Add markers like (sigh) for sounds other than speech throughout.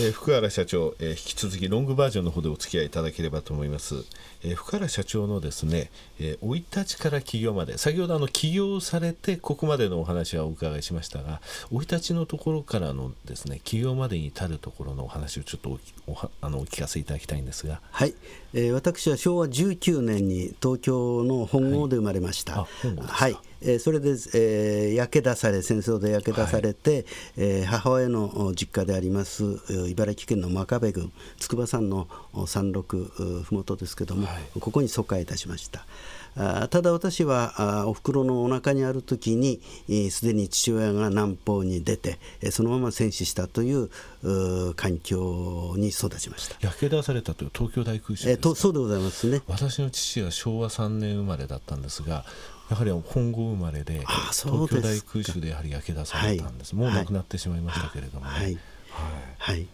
えー、福原社長、えー、引き続きロングバージョンの方でお付き合いいただければと思います、えー、福原社長のですね生、い立ちから起業まで先ほどあの起業されてここまでのお話はお伺いしましたが生い立ちのところからのですね起業までに至るところのお話をちょっとおおあのお聞かせいただきたいんですが。はい、えー、私は昭和19年に東京の本郷で生まれました、はい、はいえー、それで、えー、焼け出され戦争で焼け出されて、はい、えー、母親の実家であります茨城県の真壁郡筑波山の山麓ふもとですけども、はい、ここに疎開いたしました。あただ私はあおふくろのお腹にある時にすでに父親が南方に出てそのまま戦死したという環境に育ちました。焼け出されたという東京大空襲ですか、えー、そうでございますね。私の父は昭和3年生まれだったんですがやはり本郷生まれで東京大空襲でやはり焼け出されたんです、はい、もう亡くなってしまいましたけれどもね、はい、はい。はい、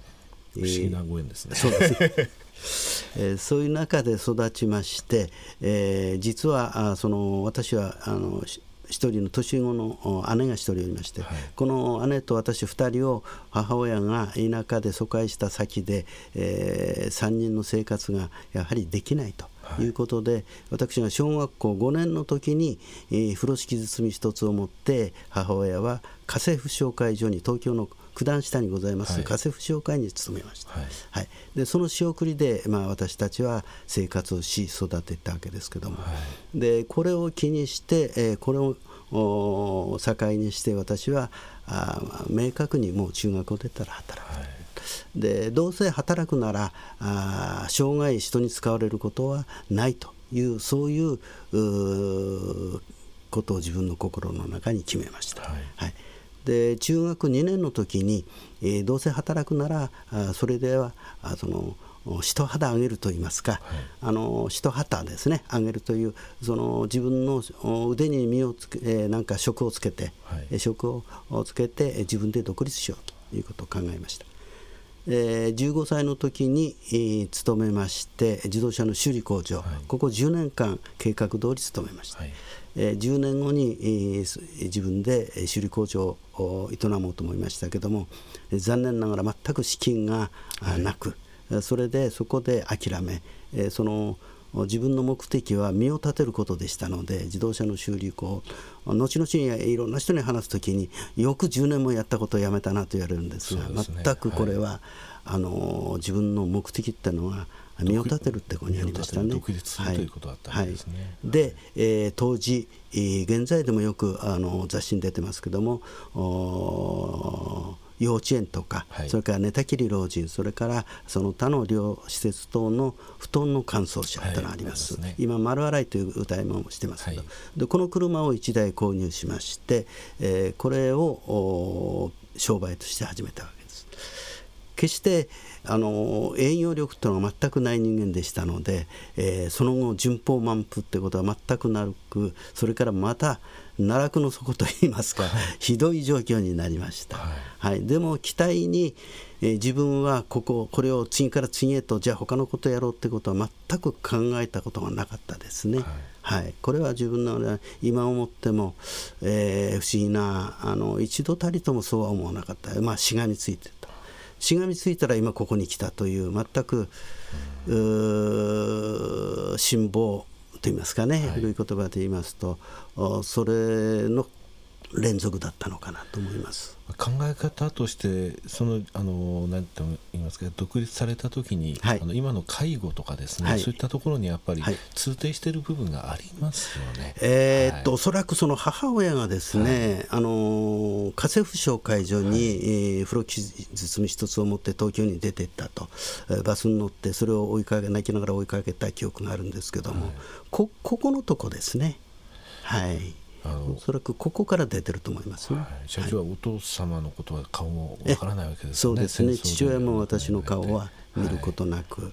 不思議なご縁ですね、そうです (laughs) えー、そういう中で育ちまして、えー、実はあその私はあの一人の年子の姉が一人おりまして、はい、この姉と私2人を母親が田舎で疎開した先で、えー、3人の生活がやはりできないと。い。うことで、はい、私が小学校5年の時に、えー、風呂敷包み一つを持って母親は家政婦紹介所に東京の九段下にございます、家政婦紹介に勤めました、はい、はい、でその仕送りで、まあ、私たちは生活をし育てたわけですけども、はい、でこれを気にして、えー、これを境にして私はあ明確にもう中学を出たら働く、はい、でどうせ働くならあ生涯人に使われることはないというそういうことを自分の心の中に決めました。はい、はい。で中学2年の時に、えー、どうせ働くならあそれではあその一肌上げるといいますか、はい、あの一旗ですね。上げるというその自分の腕に身をつけ、えー、なんか職をつけて、はい、職をつけて自分で独立しようということを考えました。えー、15歳の時に、えー、勤めまして自動車の修理工場、はい、ここ10年間計画通り勤めました、はい、えー、10年後に、えー、自分で修理工場を営もうと思いましたけども残念ながら全く資金がなく、はい、それでそこで諦め、えー、その自分の目的は身を立てることでしたので自動車の修理工後々にいろんな人に話す時によく10年もやったことをやめたなと言われるんですが、ね、全くこれは、はい、あの自分の目的っていうのは身を立てるってことになりましたね。独立するということだったんですね。はい、で、えー、当時、えー、現在でもよくあの雑誌に出てますけども幼稚園とか、はい、それから寝たきり老人それからその他の療施設等の布団の乾燥車とい。うのがあります、はい、今丸洗いという歌いもしてますけど、はい、でこの車を1台購入しまして、えー、これを商売として始めたわけです。決してあの営業力というのは全くない人間でしたので、えー、その後順風満帆ってことは全くなくそれからまた奈落の底といいますか、はい、ひどい状況になりました、はい、はい、でも期待に、えー、自分はこここれを次から次へとじゃあ他のことやろうってことは全く考えたことがなかったですね。はい。はい、これは自分の今思っても、えー、不思議なあの一度たりともそうは思わなかった、まあ、しがみついてしがみついたら今ここに来たという全く辛抱といいますかね、はい、古い言葉で言いますとそれの連続だったのかなと思います。考え方としてそのあの何て言いますか独立された時に、はい、あの今の介護とかですね、はい、そういったところにやっぱり通底している部分がありますよね。えー、っと、おそらくその母親がですね、あの家政婦紹介所に、はい、えー、風呂傷包み一つを持って東京に出ていったと、えー、バスに乗ってそれを追いかけ泣きながら追いかけた記憶があるんですけども、こここのとこですね。はいおそらくここから出てると思います、ね、はい、社長はお父様のことは顔もわからないわけですね。そうですね。父親も私の顔は見ることなく。はい。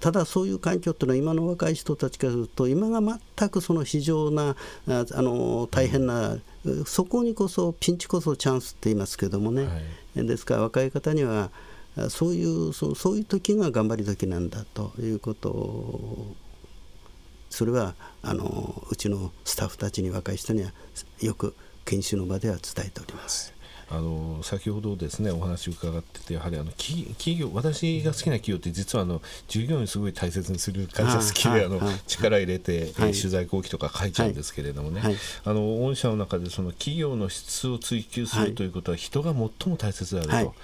ただそういう環境っていうのは今の若い人たちからすると今が全くその非常なあの大変な、そこにこそピンチこそチャンスって言いますけどもね、はい、ですから若い方にはそういうそうそういう時が頑張り時なんだということをそれはあのうちのスタッフたちに若い人にはよく研修の場では伝えております。あの先ほどですねお話を伺っててやはりあの企業私が好きな企業って実はあの従業員すごい大切にする会社好きであの力入れて、はい、取材後期とか書いちゃうんですけれどもね、はい、あの御社の中でその企業の質を追求するということは人が最も大切であると、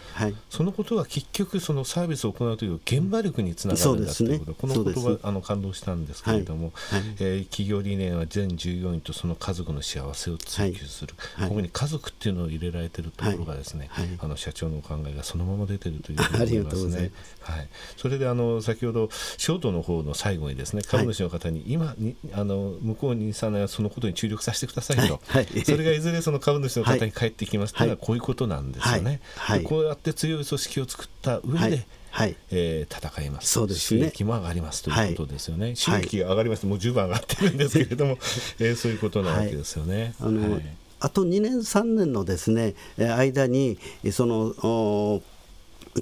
そのことは結局そのサービスを行うという現場力につながるんだということ、ね、この言葉あの感動したんですけれども、はい、えー、企業理念は全従業員とその家族の幸せを追求する、ここに家族っていうのを入れられてるところがですね、あの社長のお考えがそのまま出てるというふうに思いますね。(laughs) はい、それであの先ほどショートの方の最後にですね株主の方に今にあの向こうに3年はそのことに注力させてくださいと、それがいずれその株主の方に返ってきますというのはこういうことなんですよね。こうやって強い組織を作った上で、はい。えー、戦います。そうです、ね、収益も上がりますということですよね、はい、収益が上がりますもう十分上がってるんですけれども、えー、そういうことなわけですよね。あの、あと2年、3年のですね間にその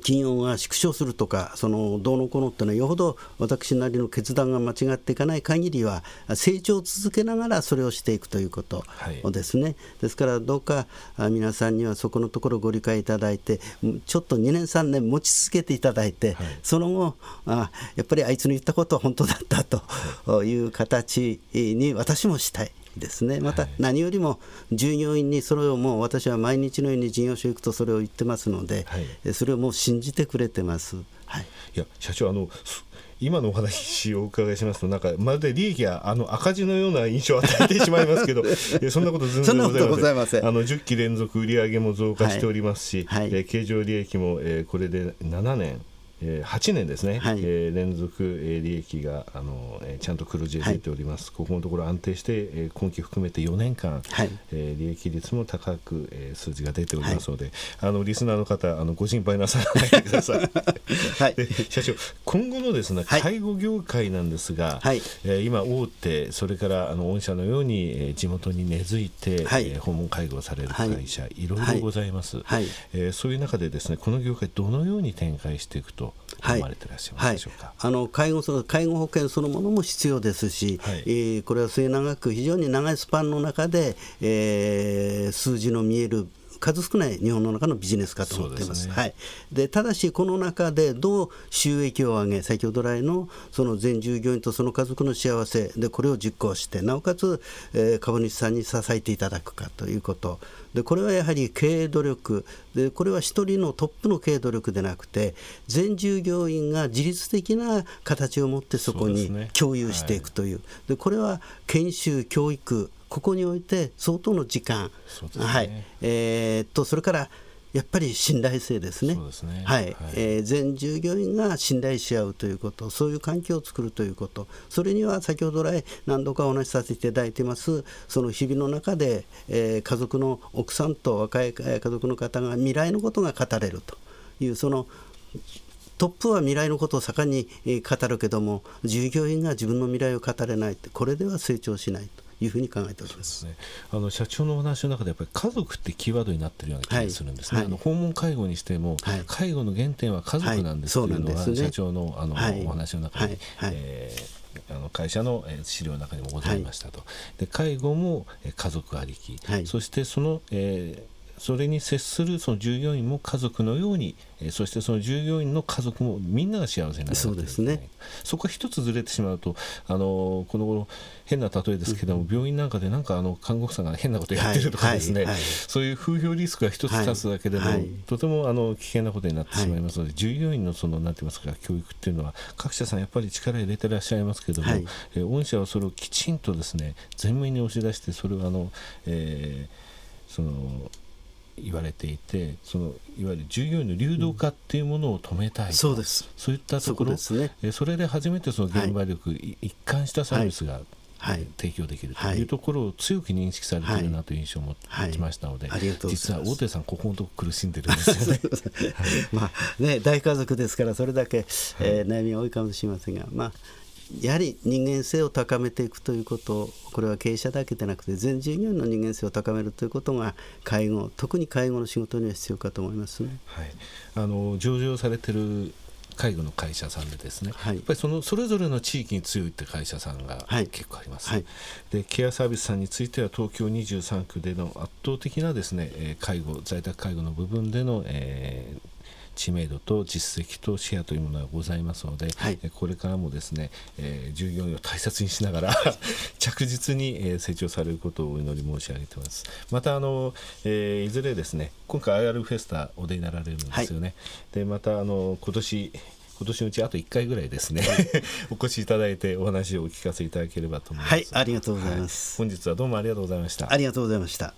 金運が縮小するとか、そのどうのこうのっていうのは、よほど私なりの決断が間違っていかない限りは、成長を続けながらそれをしていくということですね。はい、ですから、どうか皆さんにはそこのところご理解いただいて、ちょっと2年、3年持ち続けていただいて、はい、その後あ、やっぱりあいつの言ったことは本当だったという形に私もしたい。ですね。また何よりも従業員にそれをもう私は毎日のように事業所行くとそれを言ってますので、はい、それをもう信じてくれてます。はい、いや社長あの今のお話をお伺いしますと、なんかまるで利益があの赤字のような印象を与えてしまいますけど、(laughs) そんなこと全然ございません。あの10期連続売上も増加しておりますし、はい。はい、経常利益も、えー、これで7年えー、8年ですね、はい、えー、連続、えー、利益があの、えー、ちゃんと黒字で出ております、はい、ここのところ安定して、えー、今期含めて4年間、はい、えー、利益率も高く、えー、数字が出ておりますので、あのリスナーの方あのご心配なさらないでください。(laughs) はい、社長今後のですね介護業界なんですが、はい、えー、今大手それからあの御社のように、えー、地元に根付いて、はい、えー、訪問介護をされる会社、い、ろいろございます、はい。えー、そういう中でですねこの業界どのように展開していくと思われてらっしゃいはい、あの介護介護保険そのものも必要ですし、はい、えー、これは末永く非常に長いスパンの中で、えー、数字の見える数少ない日本の中のビジネスかと思っています。ね、はい、でただし、この中でどう収益を上げ、先ほど来のその全従業員とその家族の幸せで、これを実行して、なおかつ、えー、株主さんに支えていただくかということ、でこれはやはり経営努力。で、これは一人のトップの経営努力でなくて、全従業員が自律的な形を持ってそこに共有していくという、で、ねはい、これは研修、教育、ここにおいて相当の時間、ね、はい。えー、とそれからやっぱり信頼性ですね、はい、はい、えー、全従業員が信頼し合うということ、そういう環境を作るということ、それには先ほど来、何度かお話しさせていただいています、その日々の中で、えー、家族の奥さんと若い家族の方が未来のことが語れると。いう、そのトップは未来のことを盛んに語るけども、従業員が自分の未来を語れないこれでは成長しないと。いうふうに考えております、ね、あの社長のお話の中でやっぱり家族ってキーワードになっているような気がするんですね、はい、あの訪問介護にしても、はい、介護の原点は家族なんですっていうのは、ね、社長のあの、お話の中に、えーあの会社の資料の中にもございましたと、はい、で介護も家族ありき、はい、そしてその、えー、それに接するその従業員も家族のように、えそしてその従業員の家族もみんなが幸せになるそうですね。そこが一つずれてしまうとあのこの頃変な例えですけども、うん、病院なんかでなんかあの看護婦さんが変なことやってるとかですね、はいはい。はい、そういう風評リスクが一つ立つだけでも、とてもあの危険なことになってしまいますので、従業員のそのなんて言いますか教育っていうのは各社さんやっぱり力入れてらっしゃいますけども、え御社はそれをきちんとですね前面に押し出してそれをあの、えー、その言われていてそのいわゆる従業員の流動化っていうものを止めたい、うん、そうです。そういったところ。そ,、ね、それで初めてその現場力、はい、一貫したサービスが、はい、提供できるというところを強く認識されているなという印象を持ちましたので、実は大手さんここのとこ苦しんでるんですよね。(laughs) まあね大家族ですからそれだけ、えー、悩みが多いかもしれませんがまあやはり人間性を高めていくということこれは経営者だけでなくて全従業員の人間性を高めるということが介護特に介護の仕事には必要かと思いますね、はい、あの上場されてる介護の会社さんでですね、はい。やっぱりそのそれぞれの地域に強いって会社さんがはい。結構あります、はい。でケアサービスさんについては東京23区での圧倒的なですね、えー介護在宅介護の部分での、えー知名度と実績とシェアというものがございますので、はいえーこれからもですね、えー従業員を大切にしながら (laughs) 着実に、えー成長されることをお祈り申し上げてますまたあの、えーいずれですね今回 IR フェスタお出になられるんですよね、でまたあの今年今年のうちあと1回ぐらいですね (laughs) お越しいただいてお話をお聞かせいただければと思います。はいありがとうございます本日はどうもありがとうございました。ありがとうございました。